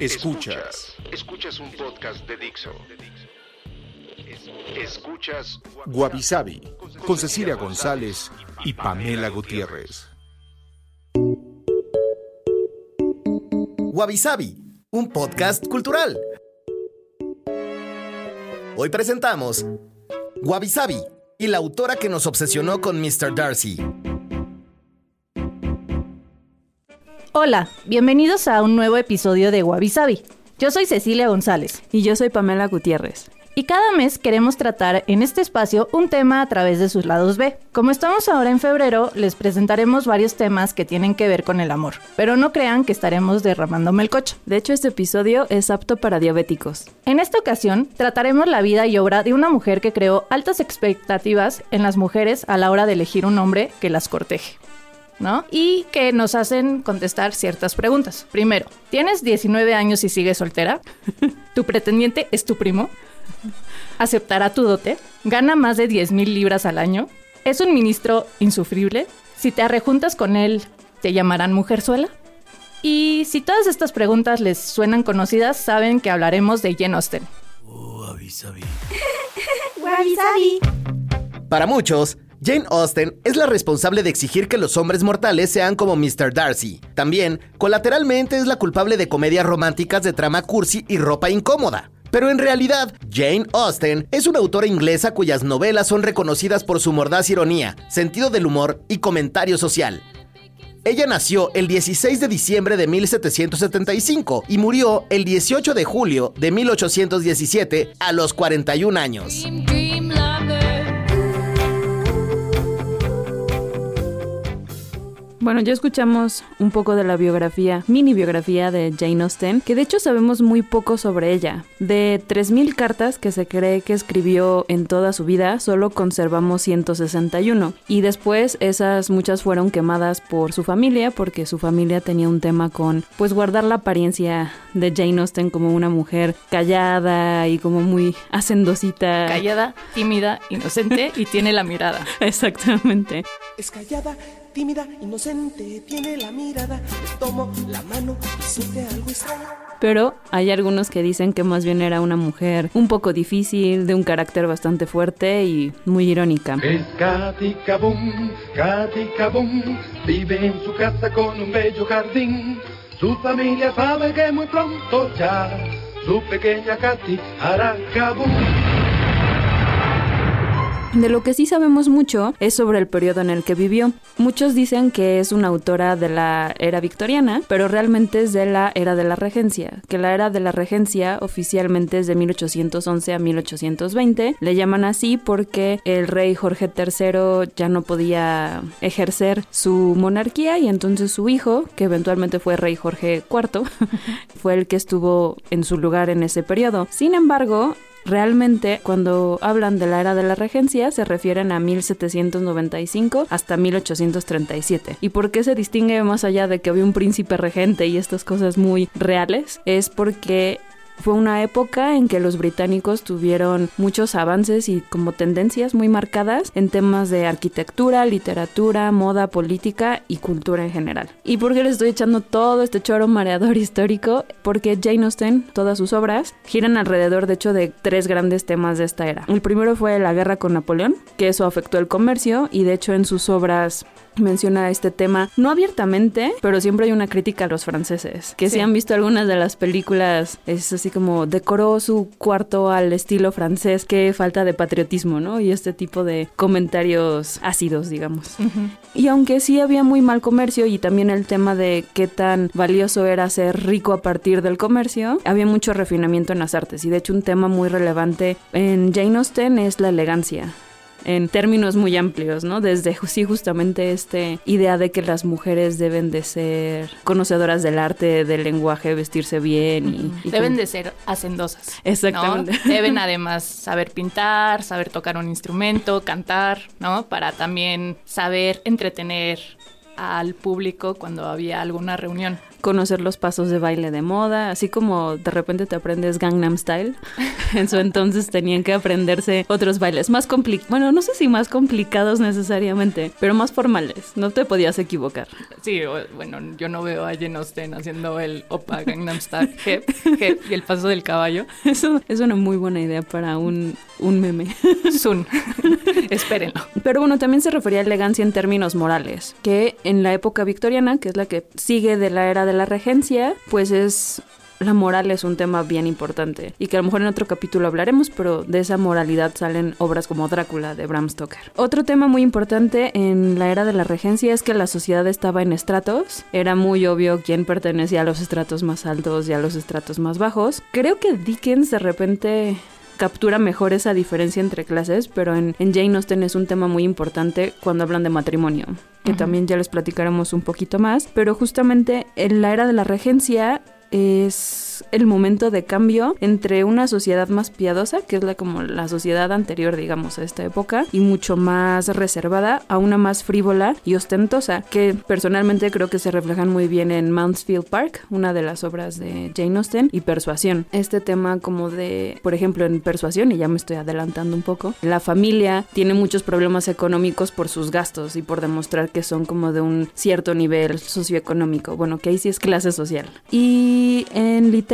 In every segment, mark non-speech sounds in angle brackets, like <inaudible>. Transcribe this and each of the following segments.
Escuchas. Escuchas un podcast de Dixo. Escuchas Guavisabi con Cecilia González y Pamela Gutiérrez. Guavisabi, un podcast cultural. Hoy presentamos Guavisabi y la autora que nos obsesionó con Mr. Darcy. Hola, bienvenidos a un nuevo episodio de Wabi Sabi. Yo soy Cecilia González. Y yo soy Pamela Gutiérrez. Y cada mes queremos tratar en este espacio un tema a través de sus lados B. Como estamos ahora en febrero, les presentaremos varios temas que tienen que ver con el amor, pero no crean que estaremos derramándome el coche. De hecho, este episodio es apto para diabéticos. En esta ocasión, trataremos la vida y obra de una mujer que creó altas expectativas en las mujeres a la hora de elegir un hombre que las corteje. ¿No? Y que nos hacen contestar ciertas preguntas. Primero, ¿tienes 19 años y sigues soltera? <laughs> ¿Tu pretendiente es tu primo? ¿Aceptará tu dote? ¿Gana más de 10 mil libras al año? ¿Es un ministro insufrible? Si te arrejuntas con él, ¿te llamarán mujerzuela? Y si todas estas preguntas les suenan conocidas, saben que hablaremos de Jane Austen. <laughs> Para muchos, Jane Austen es la responsable de exigir que los hombres mortales sean como Mr. Darcy. También, colateralmente, es la culpable de comedias románticas de trama cursi y ropa incómoda. Pero en realidad, Jane Austen es una autora inglesa cuyas novelas son reconocidas por su mordaz ironía, sentido del humor y comentario social. Ella nació el 16 de diciembre de 1775 y murió el 18 de julio de 1817 a los 41 años. Bueno, ya escuchamos un poco de la biografía, mini biografía de Jane Austen, que de hecho sabemos muy poco sobre ella. De 3.000 cartas que se cree que escribió en toda su vida, solo conservamos 161. Y después esas muchas fueron quemadas por su familia, porque su familia tenía un tema con, pues, guardar la apariencia de Jane Austen como una mujer callada y como muy hacendosita. Callada, tímida, inocente y tiene la mirada. <laughs> Exactamente. Es callada, tímida, inocente, tiene la mirada, le tomo la mano y siente algo extraño. Pero hay algunos que dicen que más bien era una mujer un poco difícil, de un carácter bastante fuerte y muy irónica. Es Katy Kabum, Katy Kabum, vive en su casa con un bello jardín. Su familia sabe que muy pronto ya su pequeña Katy hará Kabum. De lo que sí sabemos mucho es sobre el periodo en el que vivió. Muchos dicen que es una autora de la era victoriana, pero realmente es de la era de la regencia, que la era de la regencia oficialmente es de 1811 a 1820. Le llaman así porque el rey Jorge III ya no podía ejercer su monarquía y entonces su hijo, que eventualmente fue rey Jorge IV, <laughs> fue el que estuvo en su lugar en ese periodo. Sin embargo, Realmente, cuando hablan de la era de la regencia, se refieren a 1795 hasta 1837. ¿Y por qué se distingue más allá de que había un príncipe regente y estas cosas muy reales? Es porque fue una época en que los británicos tuvieron muchos avances y como tendencias muy marcadas en temas de arquitectura, literatura, moda, política y cultura en general. ¿Y por qué les estoy echando todo este choro mareador <laughs> histórico? Porque Jane Austen, todas sus obras, giran alrededor de hecho de tres grandes temas de esta era. El primero fue la guerra con Napoleón, que eso afectó el comercio y de hecho en sus obras menciona este tema, no abiertamente, pero siempre hay una crítica a los franceses, que si han visto algunas de las películas, es así como decoró su cuarto al estilo francés, qué falta de patriotismo, ¿no? Y este tipo de comentarios ácidos, digamos. Y aunque sí había muy mal comercio y también el tema de qué tan valioso era ser rico a partir del comercio, había mucho refinamiento en las artes y de hecho un tema muy relevante en Jane Austen es la elegancia en términos muy amplios, ¿no? Desde sí justamente este idea de que las mujeres deben de ser conocedoras del arte, del lenguaje, vestirse bien y... y Deben de ser hacendosas. ¿no? Exactamente. <laughs> Deben <laughs> además saber pintar, saber tocar un instrumento, cantar, ¿no? Para también saber entretener al público cuando había alguna reunión. Conocer los pasos de baile de moda, así como de repente te aprendes Gangnam Style. <laughs> En su entonces tenían que aprenderse otros bailes más complicados, bueno, no sé si más complicados necesariamente, pero más formales. No te podías equivocar. Sí, bueno, yo no veo a Jane Austen haciendo el Opa Gangnam Style <laughs> hep, hep, y el paso del caballo. Eso es una muy buena idea para un, un meme. <laughs> Sun. Espérenlo. Pero bueno, también se refería a elegancia en términos morales, que en la época victoriana, que es la que sigue de la era de la regencia, pues es... La moral es un tema bien importante y que a lo mejor en otro capítulo hablaremos, pero de esa moralidad salen obras como Drácula de Bram Stoker. Otro tema muy importante en la era de la regencia es que la sociedad estaba en estratos. Era muy obvio quién pertenecía a los estratos más altos y a los estratos más bajos. Creo que Dickens de repente captura mejor esa diferencia entre clases, pero en, en Jane Austen es un tema muy importante cuando hablan de matrimonio, que también ya les platicaremos un poquito más, pero justamente en la era de la regencia es el momento de cambio entre una sociedad más piadosa, que es la como la sociedad anterior, digamos, a esta época, y mucho más reservada, a una más frívola y ostentosa, que personalmente creo que se reflejan muy bien en Mansfield Park, una de las obras de Jane Austen, y Persuasión. Este tema como de, por ejemplo, en Persuasión, y ya me estoy adelantando un poco, la familia tiene muchos problemas económicos por sus gastos y por demostrar que son como de un cierto nivel socioeconómico. Bueno, que ahí sí es clase social. Y en literatura,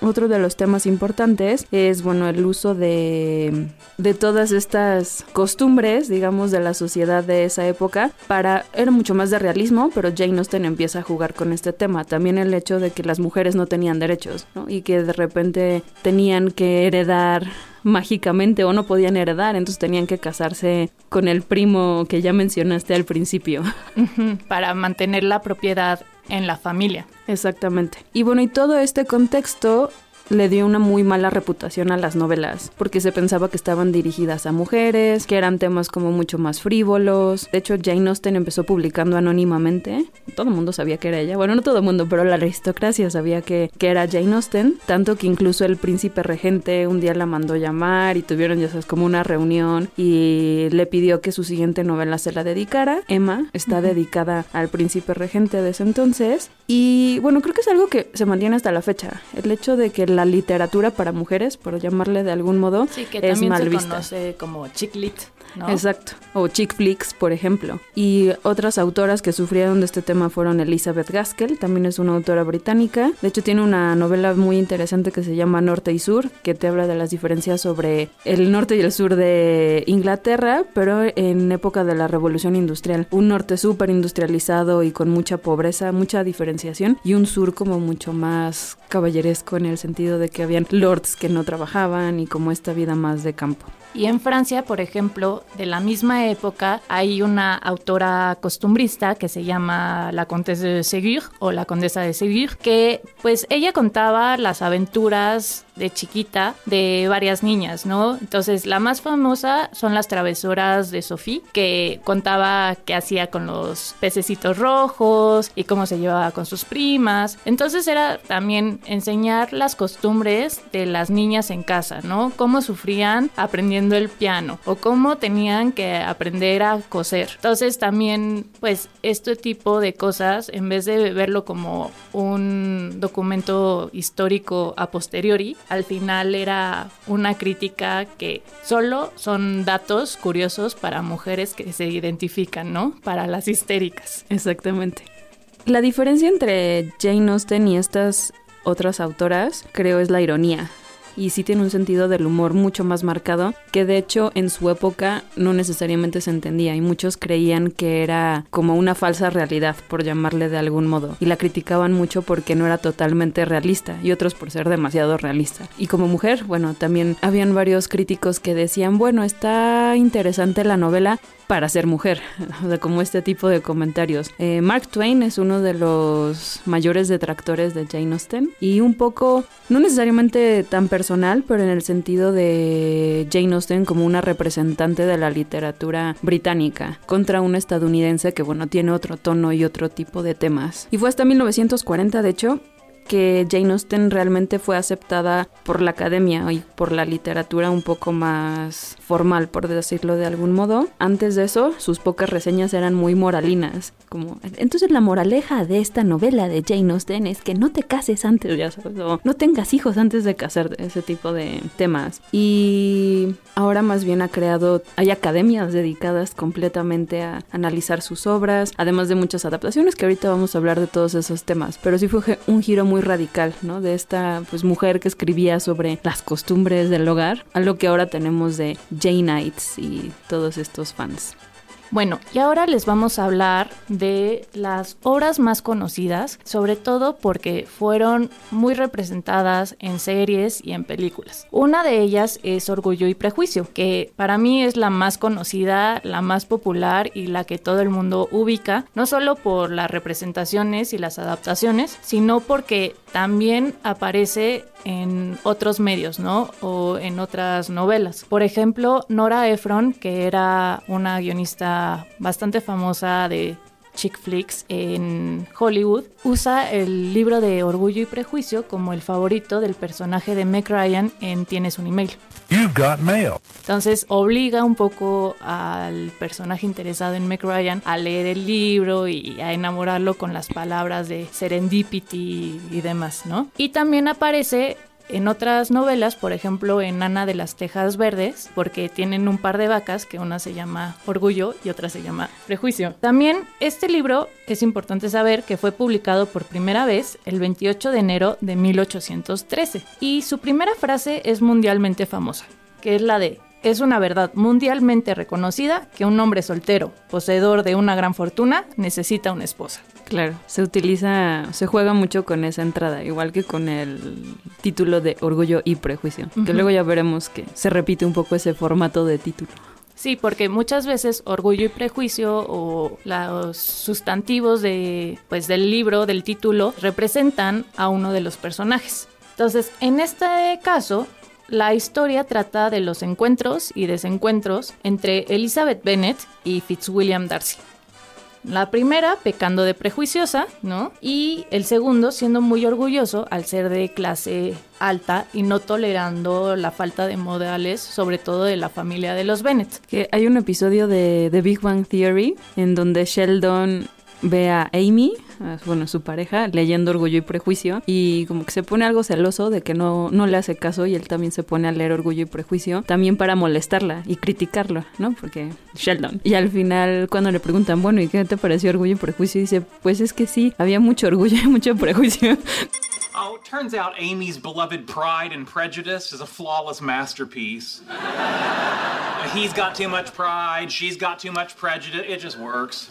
otro de los temas importantes es, bueno, el uso de, de todas estas costumbres, digamos, de la sociedad de esa época para, era mucho más de realismo, pero Jane Austen empieza a jugar con este tema. También el hecho de que las mujeres no tenían derechos, ¿no? Y que de repente tenían que heredar mágicamente o no podían heredar, entonces tenían que casarse con el primo que ya mencionaste al principio. Para mantener la propiedad en la familia. Exactamente. Y bueno, y todo este contexto le dio una muy mala reputación a las novelas, porque se pensaba que estaban dirigidas a mujeres, que eran temas como mucho más frívolos. De hecho, Jane Austen empezó publicando anónimamente. Todo el mundo sabía que era ella. Bueno, no todo el mundo, pero la aristocracia sabía que, que era Jane Austen. Tanto que incluso el príncipe regente un día la mandó llamar y tuvieron, ya sabes, como una reunión y le pidió que su siguiente novela se la dedicara. Emma está dedicada al príncipe regente de ese entonces. Y bueno, creo que es algo que se mantiene hasta la fecha. El hecho de que la literatura para mujeres, por llamarle de algún modo, Sí, que es mal se vista. conoce como chick lit, ¿no? Exacto. O chick flicks, por ejemplo. Y otras autoras que sufrieron de este tema fueron Elizabeth Gaskell, también es una autora británica. De hecho, tiene una novela muy interesante que se llama Norte y Sur, que te habla de las diferencias sobre el norte y el sur de Inglaterra, pero en época de la revolución industrial. Un norte súper industrializado y con mucha pobreza, mucha diferenciación, y un sur como mucho más caballeresco en el sentido de que habían lords que no trabajaban y como esta vida más de campo. Y en Francia, por ejemplo, de la misma época, hay una autora costumbrista que se llama la Comtesse de Ségur o la Condesa de Ségur, que pues ella contaba las aventuras de chiquita de varias niñas, ¿no? Entonces, la más famosa son las travesuras de Sophie, que contaba qué hacía con los pececitos rojos y cómo se llevaba con sus primas. Entonces, era también enseñar las costumbres de las niñas en casa, ¿no? Cómo sufrían aprendiendo el piano o cómo tenían que aprender a coser. Entonces, también, pues, este tipo de cosas, en vez de verlo como un documento histórico a posteriori, al final era una crítica que solo son datos curiosos para mujeres que se identifican, ¿no? Para las histéricas. Exactamente. La diferencia entre Jane Austen y estas otras autoras, creo, es la ironía. Y sí tiene un sentido del humor mucho más marcado, que de hecho en su época no necesariamente se entendía y muchos creían que era como una falsa realidad, por llamarle de algún modo. Y la criticaban mucho porque no era totalmente realista y otros por ser demasiado realista. Y como mujer, bueno, también habían varios críticos que decían, bueno, está interesante la novela, para ser mujer, <laughs> o sea, como este tipo de comentarios. Eh, Mark Twain es uno de los mayores detractores de Jane Austen y un poco, no necesariamente tan personal, pero en el sentido de Jane Austen como una representante de la literatura británica contra una estadounidense que, bueno, tiene otro tono y otro tipo de temas. Y fue hasta 1940, de hecho, que Jane Austen realmente fue aceptada por la academia y por la literatura un poco más formal, por decirlo de algún modo. Antes de eso, sus pocas reseñas eran muy moralinas, como entonces la moraleja de esta novela de Jane Austen es que no te cases antes, ya sabes, o no tengas hijos antes de casarte, ese tipo de temas. Y ahora más bien ha creado, hay academias dedicadas completamente a analizar sus obras, además de muchas adaptaciones que ahorita vamos a hablar de todos esos temas, pero sí fue un giro muy radical, ¿no? De esta pues mujer que escribía sobre las costumbres del hogar, a lo que ahora tenemos de Jane Knights y todos estos fans. Bueno, y ahora les vamos a hablar de las obras más conocidas, sobre todo porque fueron muy representadas en series y en películas. Una de ellas es Orgullo y Prejuicio, que para mí es la más conocida, la más popular y la que todo el mundo ubica, no solo por las representaciones y las adaptaciones, sino porque también aparece en otros medios, ¿no? O en otras novelas. Por ejemplo, Nora Ephron, que era una guionista bastante famosa de chick flicks en Hollywood, usa el libro de Orgullo y Prejuicio como el favorito del personaje de Meg Ryan en Tienes un email. Entonces obliga un poco al personaje interesado en Meg Ryan a leer el libro y a enamorarlo con las palabras de serendipity y demás, ¿no? Y también aparece en otras novelas, por ejemplo en Ana de las Tejas Verdes, porque tienen un par de vacas, que una se llama Orgullo y otra se llama Prejuicio. También este libro es importante saber que fue publicado por primera vez el 28 de enero de 1813 y su primera frase es mundialmente famosa, que es la de es una verdad mundialmente reconocida que un hombre soltero, poseedor de una gran fortuna, necesita una esposa. Claro, se utiliza, se juega mucho con esa entrada, igual que con el título de Orgullo y Prejuicio, que luego ya veremos que se repite un poco ese formato de título. Sí, porque muchas veces orgullo y prejuicio o los sustantivos de, pues, del libro, del título, representan a uno de los personajes. Entonces, en este caso, la historia trata de los encuentros y desencuentros entre Elizabeth Bennet y Fitzwilliam Darcy. La primera pecando de prejuiciosa, ¿no? Y el segundo siendo muy orgulloso al ser de clase alta y no tolerando la falta de modales, sobre todo de la familia de los Bennet. Que hay un episodio de The Big Bang Theory en donde Sheldon ve a Amy, bueno, su pareja, leyendo Orgullo y Prejuicio y como que se pone algo celoso de que no, no le hace caso y él también se pone a leer Orgullo y Prejuicio, también para molestarla y criticarlo, ¿no? Porque Sheldon. Y al final cuando le preguntan, bueno, ¿y qué te pareció Orgullo y Prejuicio? Dice, pues es que sí, había mucho orgullo y mucho prejuicio. Oh, turns out Amy's beloved Pride and Prejudice is a flawless masterpiece. He's got too much pride, she's got too much prejudice, it just works.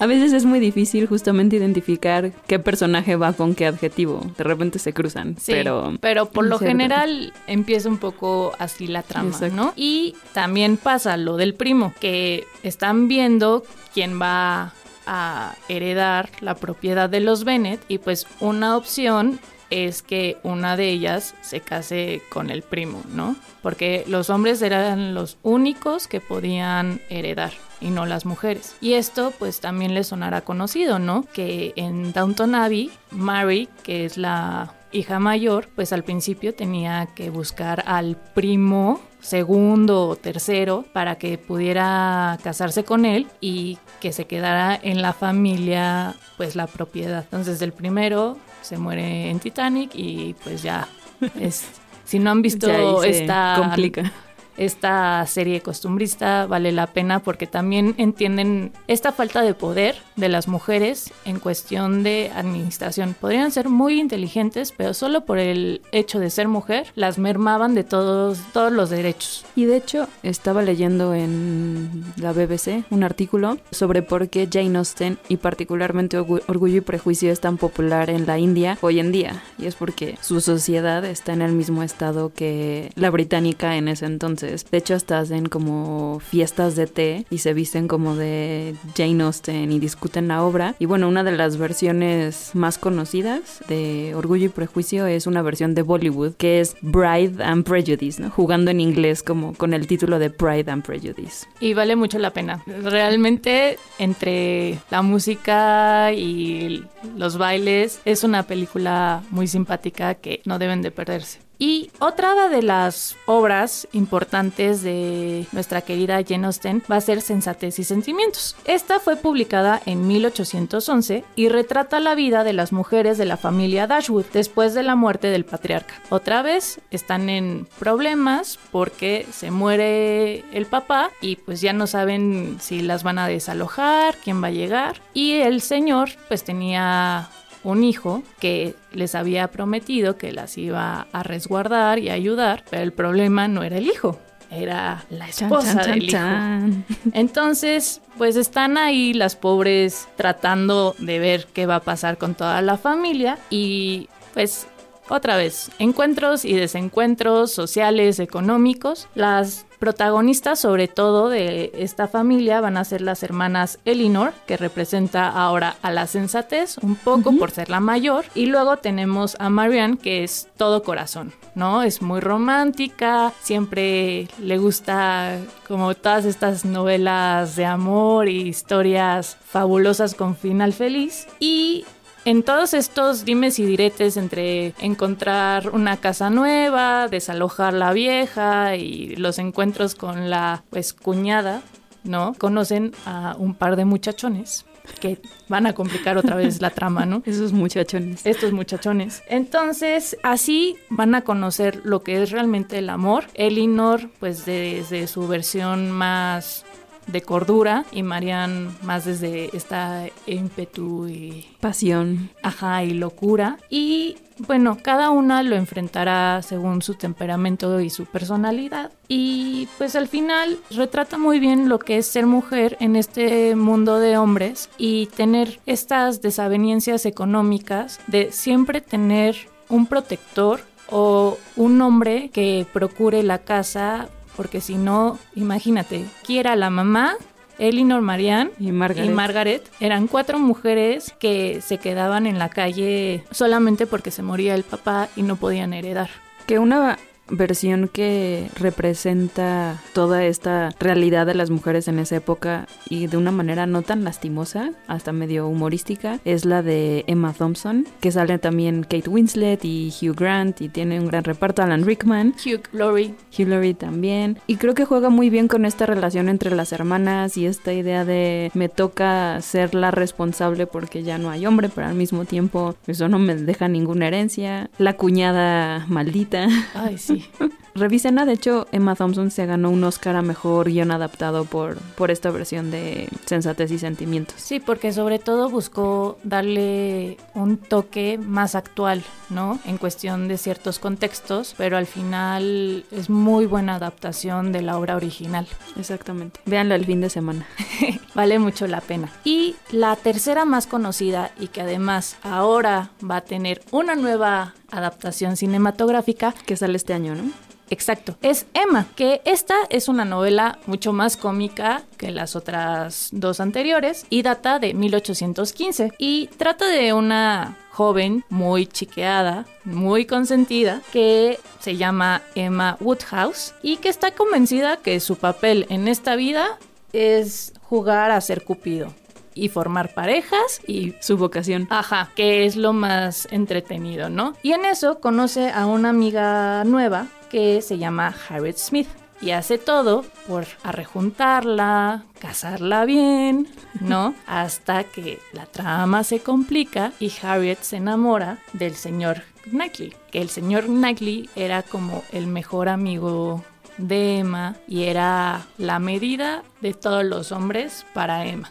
A veces es muy difícil justamente identificar qué personaje va con qué adjetivo. De repente se cruzan, Sí, pero... pero por lo Cierto. general empieza un poco así la trama, Exacto. ¿no? Y también pasa lo del primo, que están viendo quién va a heredar la propiedad de los Bennett y pues una opción es que una de ellas se case con el primo, ¿no? Porque los hombres eran los únicos que podían heredar y no las mujeres. Y esto pues también les sonará conocido, ¿no? Que en Downton Abbey, Mary, que es la hija mayor, pues al principio tenía que buscar al primo segundo o tercero para que pudiera casarse con él y que se quedara en la familia pues la propiedad. Entonces el primero se muere en Titanic y pues ya <laughs> es si no han visto esta complica. Esta serie costumbrista vale la pena porque también entienden esta falta de poder de las mujeres en cuestión de administración. Podrían ser muy inteligentes, pero solo por el hecho de ser mujer las mermaban de todos, todos los derechos. Y de hecho, estaba leyendo en la BBC un artículo sobre por qué Jane Austen y particularmente Orgu- Orgullo y Prejuicio es tan popular en la India hoy en día. Y es porque su sociedad está en el mismo estado que la británica en ese entonces. Entonces de hecho hasta hacen como fiestas de té y se visten como de Jane Austen y discuten la obra. Y bueno, una de las versiones más conocidas de Orgullo y Prejuicio es una versión de Bollywood que es Bride and Prejudice. Jugando en inglés como con el título de Pride and Prejudice. Y vale mucho la pena. Realmente entre la música y los bailes es una película muy simpática que no deben de perderse. Y otra de las obras importantes de nuestra querida Jane Austen va a ser Sensatez y Sentimientos. Esta fue publicada en 1811 y retrata la vida de las mujeres de la familia Dashwood después de la muerte del patriarca. Otra vez están en problemas porque se muere el papá y pues ya no saben si las van a desalojar, quién va a llegar. Y el señor pues tenía un hijo que les había prometido que las iba a resguardar y ayudar, pero el problema no era el hijo, era la esposa Chan, chan, del hijo. chan. <laughs> Entonces, pues están ahí las pobres tratando de ver qué va a pasar con toda la familia y pues otra vez, encuentros y desencuentros sociales, económicos. Las protagonistas, sobre todo de esta familia, van a ser las hermanas Elinor, que representa ahora a la sensatez, un poco por ser la mayor. Y luego tenemos a Marianne, que es todo corazón, ¿no? Es muy romántica, siempre le gusta como todas estas novelas de amor y historias fabulosas con final feliz. Y en todos estos dimes y diretes entre encontrar una casa nueva, desalojar la vieja y los encuentros con la pues cuñada, ¿no? Conocen a un par de muchachones que van a complicar otra vez la trama, ¿no? <laughs> Esos muchachones. estos muchachones. Entonces, así van a conocer lo que es realmente el amor. Elinor, pues desde su versión más de cordura y Marianne más desde esta ímpetu y Pasión. ajá y locura y bueno, cada una lo enfrentará según su temperamento y su personalidad. Y pues al final retrata muy bien lo que es ser mujer en este mundo de hombres y tener estas desavenencias económicas de siempre tener un protector o un hombre que procure la casa, porque si no, imagínate, quiera la mamá, Elinor Marianne Y Margaret. y Margaret eran cuatro mujeres que se quedaban en la calle solamente porque se moría el papá y no podían heredar. Que una versión que representa toda esta realidad de las mujeres en esa época y de una manera no tan lastimosa, hasta medio humorística, es la de Emma Thompson, que sale también Kate Winslet y Hugh Grant y tiene un gran reparto, Alan Rickman. Hugh Laurie. Hugh Laurie también. Y creo que juega muy bien con esta relación entre las hermanas y esta idea de me toca ser la responsable porque ya no hay hombre, pero al mismo tiempo eso no me deja ninguna herencia. La cuñada maldita. Ay, sí. <laughs> Revísenla, de hecho Emma Thompson se ganó un Oscar a Mejor Guión Adaptado por, por esta versión de Sensatez y Sentimientos. Sí, porque sobre todo buscó darle un toque más actual, ¿no? En cuestión de ciertos contextos, pero al final es muy buena adaptación de la obra original. Exactamente. Véanla el fin de semana. <laughs> Vale mucho la pena. Y la tercera más conocida y que además ahora va a tener una nueva adaptación cinematográfica Que sale este año, ¿no? Exacto, es Emma, que esta es una novela mucho más cómica que las otras dos anteriores y data de 1815 y trata de una joven muy chiqueada, muy consentida, que se llama Emma Woodhouse y que está convencida que su papel en esta vida es jugar a ser Cupido y formar parejas y Su vocación. Ajá, que es lo más entretenido, ¿no? Y en eso conoce a una amiga nueva que se llama Harriet Smith. Y hace todo por arrejuntarla, casarla bien, ¿no? <laughs> Hasta que la trama se complica y Harriet se enamora del señor Knightley. Que el señor Knightley era como el mejor amigo de Emma y era la medida de todos los hombres para Emma.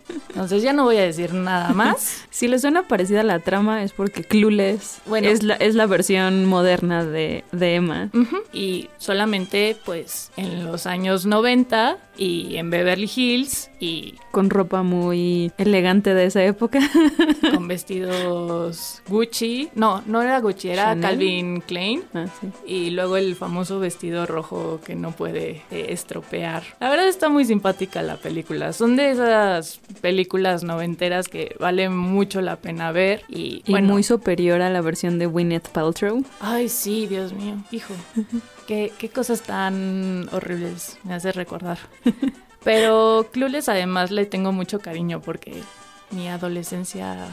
Entonces ya no voy a decir nada más. <laughs> Si les suena parecida la trama es porque Clueless Bueno. es, la, es la versión moderna de, de Emma. Y solamente pues en los años 90 y en Beverly Hills y Con ropa muy elegante de esa época. <laughs> con vestidos Gucci. No, no era Gucci, era Chanel. Calvin Klein. Ah, sí. Y luego el famoso vestido rojo que no puede eh, estropear. La verdad está muy simpática la película. Son de esas películas noventeras que vale mucho la pena ver. Y, Y bueno, muy superior a la versión de Gwyneth Paltrow. Ay, sí, Dios mío, hijo. <laughs> qué, qué cosas tan horribles me hace recordar. <laughs> Pero Clueless además le tengo mucho cariño porque mi adolescencia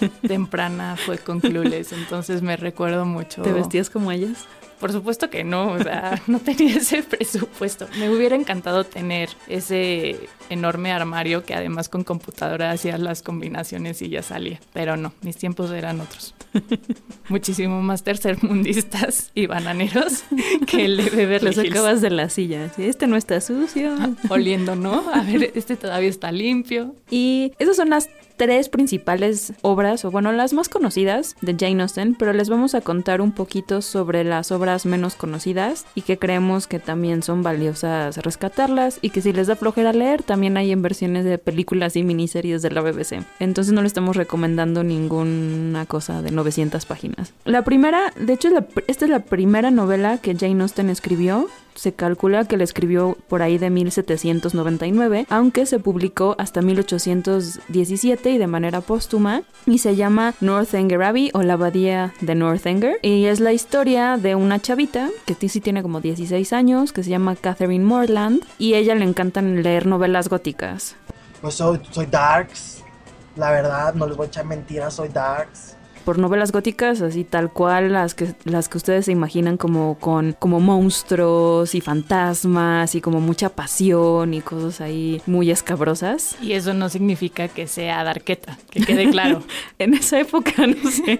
<laughs> temprana fue con Clueless, entonces me recuerdo mucho. ¿Te vestías como ellas? Por supuesto que no, o sea, <laughs> no tenía ese presupuesto. Me hubiera encantado tener ese enorme armario que además con computadora hacía las combinaciones y ya salía. Pero no, mis tiempos eran otros. <laughs> Muchísimo más tercermundistas y bananeros que el de Beverly Los sacabas de la silla. Este no está sucio. Oliendo, ¿no? A ver, este todavía está limpio. Y esas son las tres principales obras, o bueno, las más conocidas de Jane Austen, pero les vamos a contar un poquito sobre las obras menos conocidas y que creemos que también son valiosas rescatarlas y que si les da flojera leer, también hay en versiones de películas y miniseries de la BBC. Entonces no le estamos recomendando ninguna cosa de 900 páginas. La primera, de hecho, esta es la primera novela que Jane Austen escribió se calcula que la escribió por ahí de 1799, aunque se publicó hasta 1817 y de manera póstuma, y se llama Northanger Abbey o la abadía de Northanger, y es la historia de una chavita que sí tiene como 16 años, que se llama Catherine Morland, y a ella le encantan leer novelas góticas. Pues soy, soy Darks. La verdad, no les voy a echar mentiras, soy Darks. Por novelas góticas, así tal cual las que las que ustedes se imaginan como con como monstruos y fantasmas y como mucha pasión y cosas ahí muy escabrosas. Y eso no significa que sea darqueta, que quede claro. <laughs> En esa época, no sé.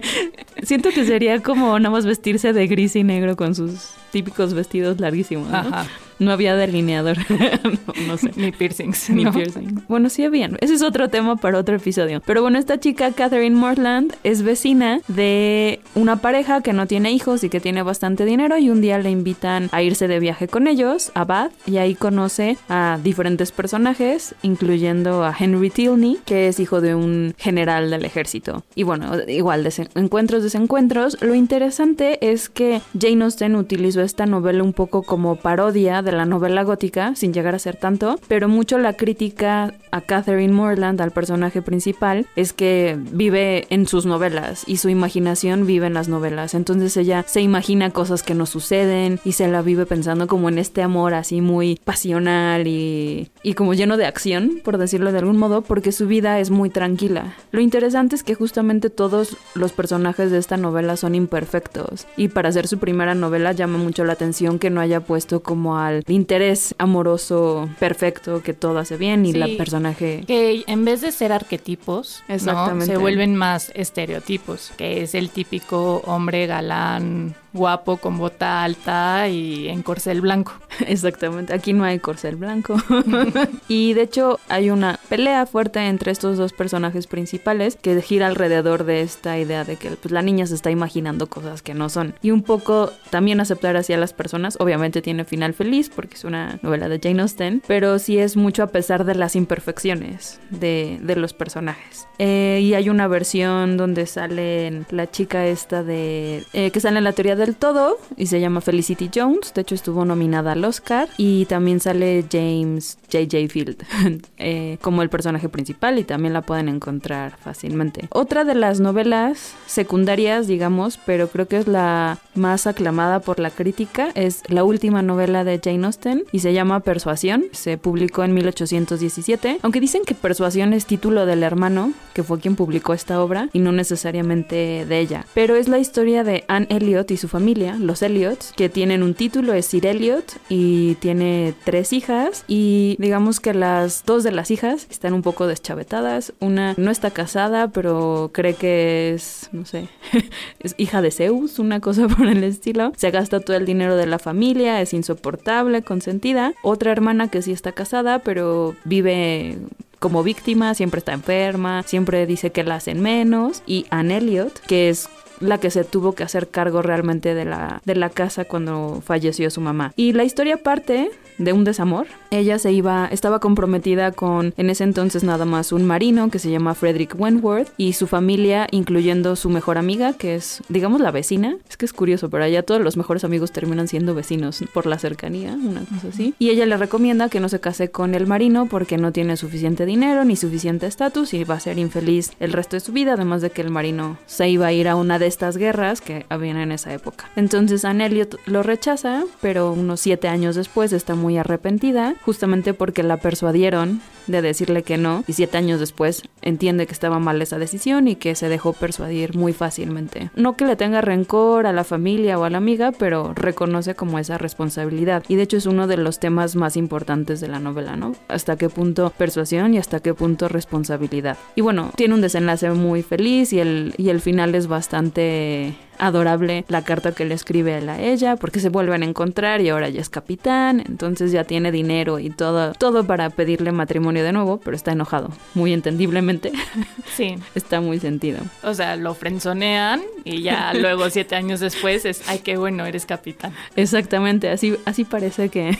Siento que sería como nada más vestirse de gris y negro con sus típicos vestidos larguísimos. ¿no? Ajá. No había delineador. <laughs> no, no sé. Ni piercings. Ni ¿no? piercing. Bueno, sí habían. Ese es otro tema para otro episodio. Pero bueno, esta chica, Catherine Morland, es vecina de una pareja que no tiene hijos y que tiene bastante dinero. Y un día le invitan a irse de viaje con ellos a Bath. Y ahí conoce a diferentes personajes, incluyendo a Henry Tilney, que es hijo de un general del ejército. Y bueno, igual, encuentros, desencuentros. Lo interesante es que Jane Austen utilizó esta novela un poco como parodia de la novela gótica, sin llegar a ser tanto, pero mucho la crítica a Catherine Morland, al personaje principal, es que vive en sus novelas y su imaginación vive en las novelas. Entonces ella se imagina cosas que no suceden y se la vive pensando como en este amor así muy pasional y, y como lleno de acción, por decirlo de algún modo, porque su vida es muy tranquila. Lo interesante es que justamente todos los personajes de esta novela son imperfectos y para hacer su primera novela llama mucho la atención que no haya puesto como al interés amoroso perfecto que todo hace bien y Sí. la personaje Que en vez de ser arquetipos, ¿no? Exactamente. se vuelven más estereotipos, que es el típico hombre galán, guapo, con bota alta y en corcel blanco. <laughs> Exactamente, aquí no hay corcel blanco. <laughs> y de hecho hay una pelea fuerte entre estos dos personajes principales que gira alrededor de esta idea de que pues, la niña se está imaginando cosas que no son. Y un poco también aceptar así a las personas. Obviamente tiene final feliz porque es una novela de Jane Austen, pero sí es mucho a pesar de las imperfecciones de, de los personajes. Eh, y hay una versión donde sale la chica esta de... eh, que sale en la teoría del todo y se llama Felicity Jones. De hecho estuvo nominada al Oscar. Y también sale James J.J. Field <laughs> eh, como el personaje principal y también la pueden encontrar fácilmente. Otra de las novelas secundarias, digamos, pero creo que es la más aclamada por la crítica, es la última novela de Jane Austen y se llama Persuasión. Se publicó en 1817, aunque dicen que Persuasión es título del hermano, que fue quien publicó esta obra, y no necesariamente de ella. Pero es la historia de Anne Elliot y su familia, los Elliots, que tienen un título, es Sir Elliot, y tiene tres hijas, y digamos que las dos de las hijas están un poco deschavetadas. Una no está casada, pero cree que es, no sé, <laughs> es hija de Zeus, una cosa <laughs> por el estilo. Se gasta todo el dinero de la familia, es insoportable, consentida. Otra hermana que sí está casada, pero vive como víctima, siempre está enferma, siempre dice que la hacen menos. Y Anne Elliot, que es la que se tuvo que hacer cargo realmente de la, de la casa cuando falleció su mamá. Y la historia parte de un desamor. Ella se iba, estaba comprometida con en ese entonces nada más un marino que se llama Frederick Wentworth y su familia, incluyendo su mejor amiga, que es, digamos, la vecina. Es que es curioso, pero allá todos los mejores amigos terminan siendo vecinos por la cercanía, una cosa así. Y ella le recomienda que no se case con el marino porque no tiene suficiente dinero ni suficiente estatus y va a ser infeliz el resto de su vida, además de que el marino se iba a ir a una de estas guerras que habían en esa época. Entonces Anne Elliot lo rechaza, pero unos siete años después está muy muy arrepentida, justamente porque la persuadieron de decirle que no y siete años después entiende que estaba mal esa decisión y que se dejó persuadir muy fácilmente. No que le tenga rencor a la familia o a la amiga, pero reconoce como esa responsabilidad y de hecho es uno de los temas más importantes de la novela, ¿no? Hasta qué punto persuasión y hasta qué punto responsabilidad. Y bueno, tiene un desenlace muy feliz y el, y el final es bastante adorable la carta que le escribe a ella porque se vuelven a encontrar y ahora ya es capitán, entonces ya tiene dinero y todo, todo para pedirle matrimonio de nuevo, pero está enojado, muy entendiblemente. <laughs> Sí. está muy sentido. O sea, lo frenzonean y ya <laughs> luego siete años después es, ay, qué bueno, eres capitán. Exactamente, así, así parece que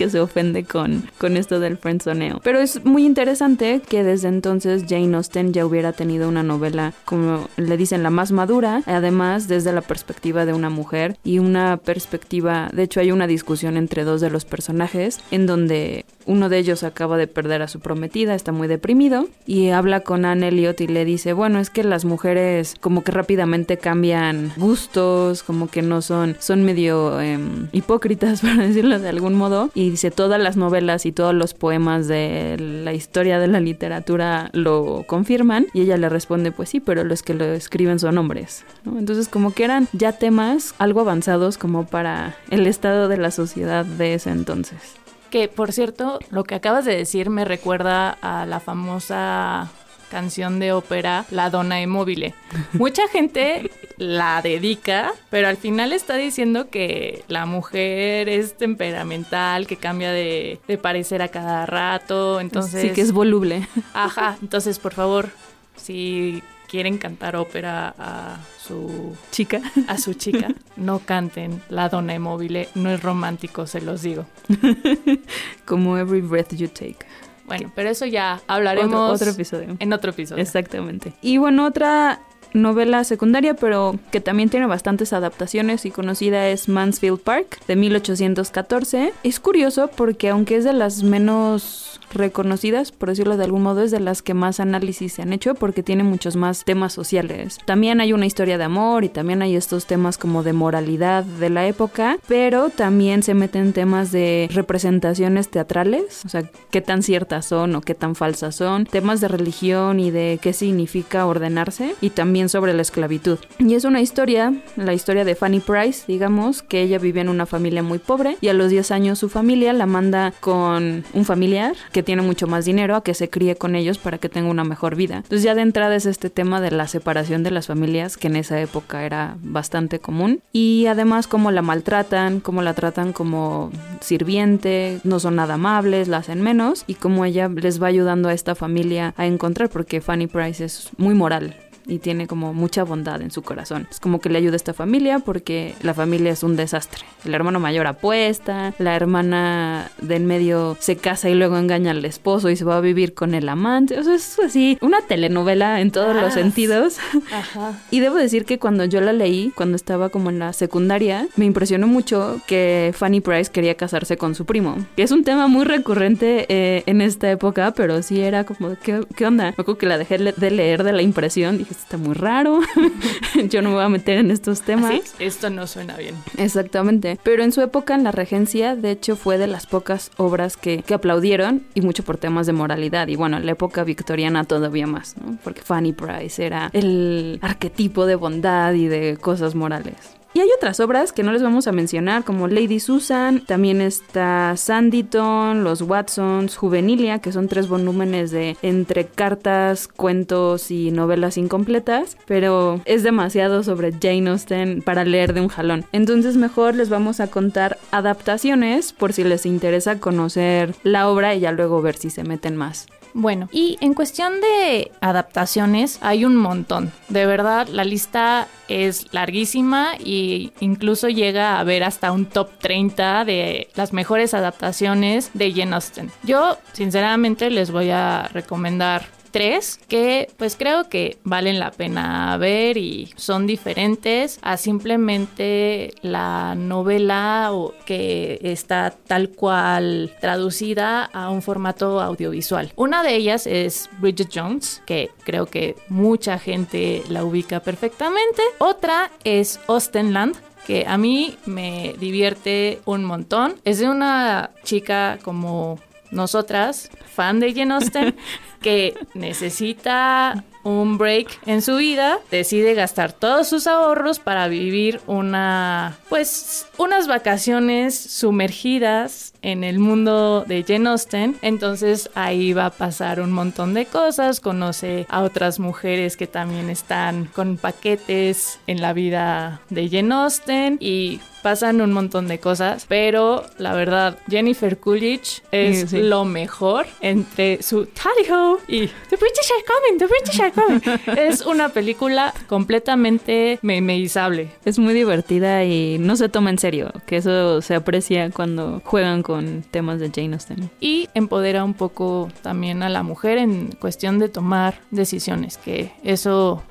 que se ofende con, con esto del friendzoneo. Pero es muy interesante que desde entonces Jane Austen ya hubiera tenido una novela, como le dicen, la más madura, además desde la perspectiva de una mujer y una perspectiva, de hecho hay una discusión entre dos de los personajes en donde uno de ellos acaba de perder a su prometida, está muy deprimido y habla con Anne Elliot y le dice, bueno, es que las mujeres como que rápidamente cambian gustos, como que no son, son medio em, hipócritas, <laughs> para decirlo de algún modo. Y dice, todas las novelas y todos los poemas de la historia de la literatura lo confirman. Y ella le responde, pues sí, pero los que lo escriben son hombres. Entonces como que eran ya temas algo avanzados como para el estado de la sociedad de ese entonces. Que por cierto, lo que acabas de decir me recuerda a la famosa canción de ópera La Donna Immobile. Mucha <laughs> gente la dedica, pero al final está diciendo que la mujer es temperamental, que cambia de, parecer a cada rato, entonces... Sí, que es voluble. Ajá, entonces por favor, si quieren cantar ópera a su chica, a su chica, <laughs> no canten La Donna Immobile, no es romántico, se los digo. <laughs> Como Every Breath You Take. Bueno, pero eso ya hablaremos otro, episodio. En otro episodio. Exactamente. Y bueno, otra novela secundaria, pero que también tiene bastantes adaptaciones y conocida es Mansfield Park de 1814. Es curioso porque aunque es de las menos reconocidas, por decirlo de algún modo, es de las que más análisis se han hecho porque tiene muchos más temas sociales. También hay una historia de amor y también hay estos temas como de moralidad de la época, pero también se meten temas de representaciones teatrales, o sea, qué tan ciertas son o qué tan falsas son, temas de religión y de qué significa ordenarse y también sobre la esclavitud. Y es una historia, la historia de Fanny Price, digamos, que ella vive en una familia muy pobre y a los 10 años su familia la manda con un familiar que tiene mucho más dinero a que se críe con ellos para que tenga una mejor vida. Entonces ya de entrada es este tema de la separación de las familias que en esa época era bastante común y además cómo la maltratan, cómo la tratan como sirviente, no son nada amables, la hacen menos y cómo ella les va ayudando a esta familia a encontrar porque Fanny Price es muy moral y tiene como mucha bondad en su corazón. Es como que le ayuda a esta familia porque la familia es un desastre. El hermano mayor apuesta, la hermana de en medio se casa y luego engaña al esposo y se va a vivir con el amante. O sea, es así, una telenovela en todos los ah, sentidos. Ajá. <laughs> Y debo decir que cuando yo la leí, cuando estaba como en la secundaria, me impresionó mucho que Fanny Price quería casarse con su primo, que es un tema muy recurrente eh, en esta época, pero sí era como, ¿qué, qué onda? Me acuerdo que la dejé de leer de la impresión, dije, está muy raro, <laughs> yo no me voy a meter en estos temas. esto no suena bien. Exactamente, pero en su época en la regencia, de hecho, fue de las pocas obras que, que aplaudieron y mucho por temas de moralidad. Y bueno, en la época victoriana todavía más, ¿no? Porque Fanny Price era el arquetipo de bondad y de cosas morales. Y hay otras obras que no les vamos a mencionar, como Lady Susan, también está Sanditon, Los Watsons, Juvenilia, que son tres volúmenes de entre cartas, cuentos y novelas incompletas, pero es demasiado sobre Jane Austen para leer de un jalón. Entonces mejor les vamos a contar adaptaciones por si les interesa conocer la obra y ya luego ver si se meten más. Bueno, y en cuestión de adaptaciones hay un montón. De verdad, la lista es larguísima e incluso llega a ver hasta un top 30 de las mejores adaptaciones de Jane Austen. Yo, sinceramente, les voy a recomendar tres que pues creo que valen la pena ver y son diferentes a simplemente la novela o que está tal cual traducida a un formato audiovisual. Una de ellas es Bridget Jones, que creo que mucha gente la ubica perfectamente. Otra es Austenland, que a mí me divierte un montón. Es de una chica como nosotras, fan de Jane Austen, <laughs> que necesita un break en su vida, decide gastar todos sus ahorros para vivir una, pues, unas vacaciones sumergidas en el mundo de Jane Austen. Entonces ahí va a pasar un montón de cosas, conoce a otras mujeres que también están con paquetes en la vida de Jane Austen y pasan un montón de cosas, pero la verdad, Jennifer Coolidge es Sí, sí. lo mejor entre su Tally Ho y The British are coming, The British are coming. <laughs> es una película completamente memeizable. Es muy divertida y no se toma en serio, que eso se aprecia cuando juegan con temas de Jane Austen. y empodera un poco también a la mujer en cuestión de tomar decisiones, que eso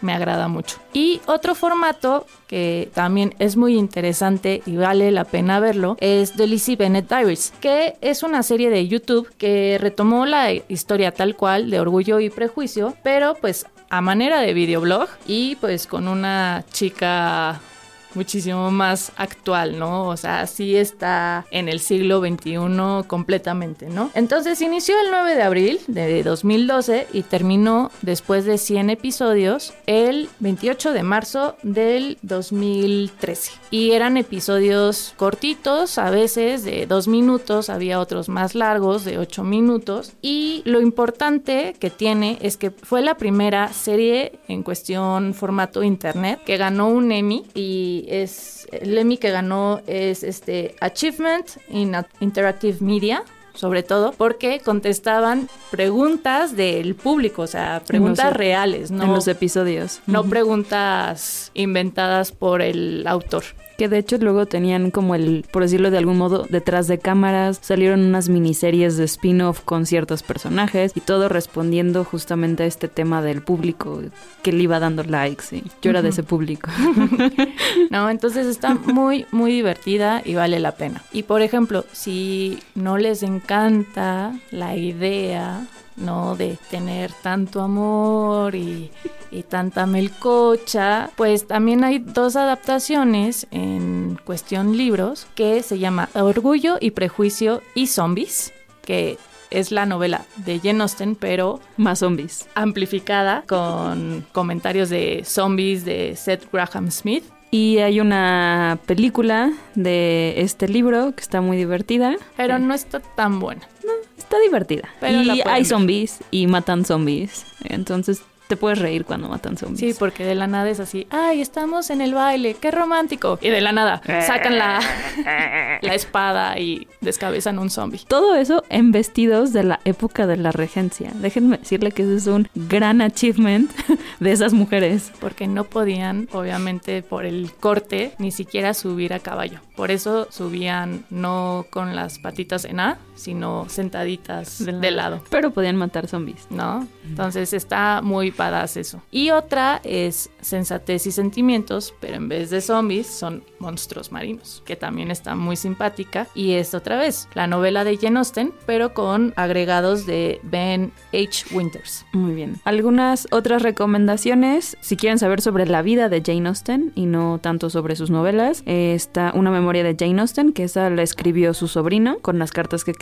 me agrada mucho. Y otro formato que también es muy interesante y vale la pena verlo es The Lizzie Bennett Diaries, que es una serie de YouTube que retomó la historia tal cual de Orgullo y Prejuicio, pero pues a manera de videoblog y pues con una chica muchísimo más actual, ¿no? O sea, sí está en el siglo XXI completamente, ¿no? Entonces inició el 9 de abril de 2012 y terminó después de 100 episodios el 28 de marzo del 2013. Y eran episodios cortitos, a veces de dos minutos, había otros más largos de 8 minutos. Y lo importante que tiene es que fue la primera serie en cuestión formato internet que ganó un Emmy y es el Emmy que ganó es este Achievement in Interactive Media sobre todo porque contestaban preguntas del público, o sea, preguntas los- reales, no, En los episodios. no preguntas inventadas por el autor. Que de hecho luego tenían como el, por decirlo de algún modo, detrás de cámaras, salieron unas miniseries de spin-off con ciertos personajes y todo respondiendo justamente a este tema del público que le iba dando likes. Y yo era de ese público. <laughs> No, entonces está muy, muy divertida y vale la pena. Y por ejemplo, si no les encanta la idea, ¿no? De tener tanto amor y, y tanta melcocha, pues también hay dos adaptaciones en cuestión libros que se llama Orgullo y Prejuicio y Zombies, que es la novela de Jane Austen, pero Más zombies. amplificada con comentarios de zombies de Seth Graham Smith. Y hay una película de este libro que está muy divertida. Pero no está tan buena. Está divertida. Pero y hay ver. zombies y matan zombies. Entonces te puedes reír cuando matan zombies. Sí, porque de la nada es así, ay, estamos en el baile, qué romántico. Y de la nada sacan la, <laughs> la espada y descabezan un zombie. Todo eso en vestidos de la época de la regencia. Déjenme decirle que ese es un gran achievement <laughs> de esas mujeres. Porque no podían, obviamente, por el corte, ni siquiera subir a caballo. Por eso subían no con las patitas en A, sino sentaditas de lado. Pero podían matar zombies. ¿no? Entonces está muy badass eso. Y otra es Sensatez y Sentimientos, pero en vez de zombies son monstruos marinos, que también está muy simpática. Y es otra vez la novela de Jane Austen, pero con agregados de Ben H. Winters. Muy bien. Algunas otras recomendaciones, si quieren saber sobre la vida de Jane Austen y no tanto sobre sus novelas, eh, está Una memoria de Jane Austen, que esa la escribió su sobrino con las cartas que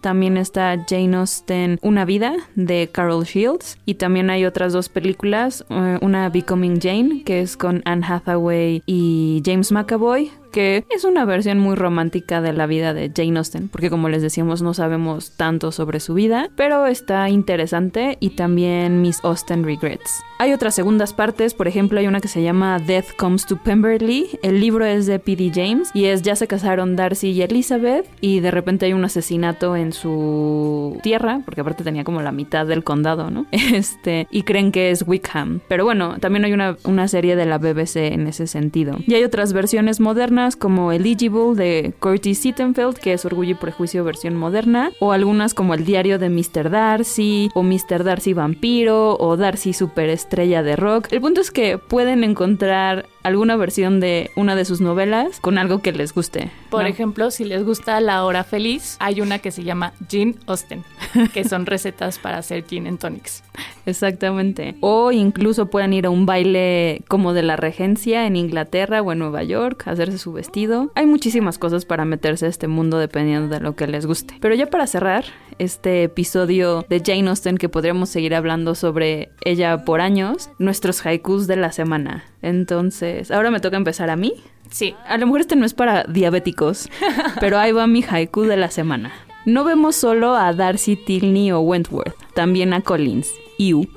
También está Jane Austen, Una vida, de Carol Shields. Y también hay otras dos películas, eh, una Becoming Jane, que es con Anne Hathaway y James McAvoy, que es una versión muy romántica de la vida de Jane Austen, porque como les decíamos no sabemos tanto sobre su vida, pero está interesante y también Miss Austen Regrets. Hay otras segundas partes, por ejemplo hay una que se llama Death Comes to Pemberley, el libro es de P.D. James y es ya se casaron Darcy y Elizabeth y de repente hay un asesinato en su tierra, porque aparte tenía como la mitad del condado, ¿no? <laughs> Este, y creen que es Wickham. Pero bueno, también hay una, una serie de la BBC en ese sentido. Y hay otras versiones modernas como Eligible de Curtis Sittenfeld, que es Orgullo y Prejuicio versión moderna, o algunas como El diario de Mr. Darcy, o Mr. Darcy Vampiro, o Darcy Superestrella de Rock. El punto es que pueden encontrar alguna versión de una de sus novelas con algo que les guste. Por ejemplo, si les gusta La Hora Feliz, hay una que se llama Gin Austen, <laughs> que son recetas para hacer gin en tonics. Exactamente. O incluso pueden ir a un baile como de la regencia en Inglaterra o en Nueva York, hacerse su vestido. Hay muchísimas cosas para meterse a este mundo dependiendo de lo que les guste. Pero ya para cerrar este episodio de Jane Austen que podríamos seguir hablando sobre ella por años, nuestros haikus de la semana. Entonces, ahora me toca empezar a mí. Sí. A lo mejor este no es para diabéticos, <laughs> pero ahí va mi haiku de la semana. No vemos solo a Darcy, Tilney o Wentworth, también a Collins. Iu.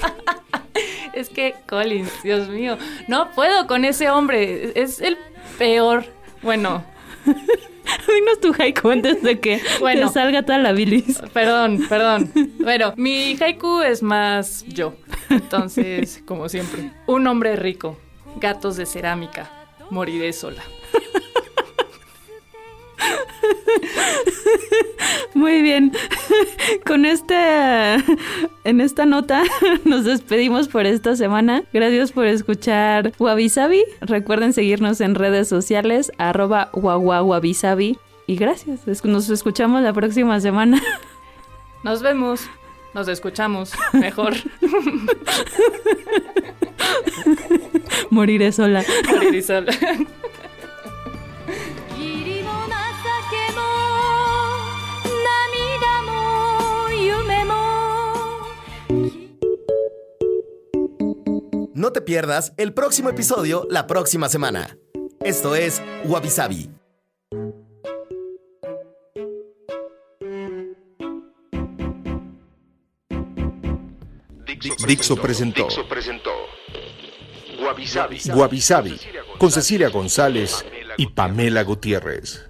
<laughs> es que Collins, Dios mío, no puedo con ese hombre, es el peor. Bueno, Dinos tu haiku antes de que Bueno. te salga toda la bilis. perdón, <laughs> perdón. Bueno, mi haiku es más yo. Entonces, como siempre, un hombre rico, gatos de cerámica, moriré sola. <laughs> Muy bien. <laughs> Con este en esta nota <laughs> nos despedimos por esta semana. Gracias por escuchar Wabi Sabi. Recuerden seguirnos en redes sociales arroba wawawabisabi. Y gracias. Nos escuchamos la próxima semana. <laughs> Nos vemos, nos escuchamos mejor. Moriré sola. Moriré sola. No te pierdas el próximo episodio la próxima semana. Esto es Wabi Sabi. Dixo presentó Dixo presentó con Cecilia González y Pamela Gutiérrez.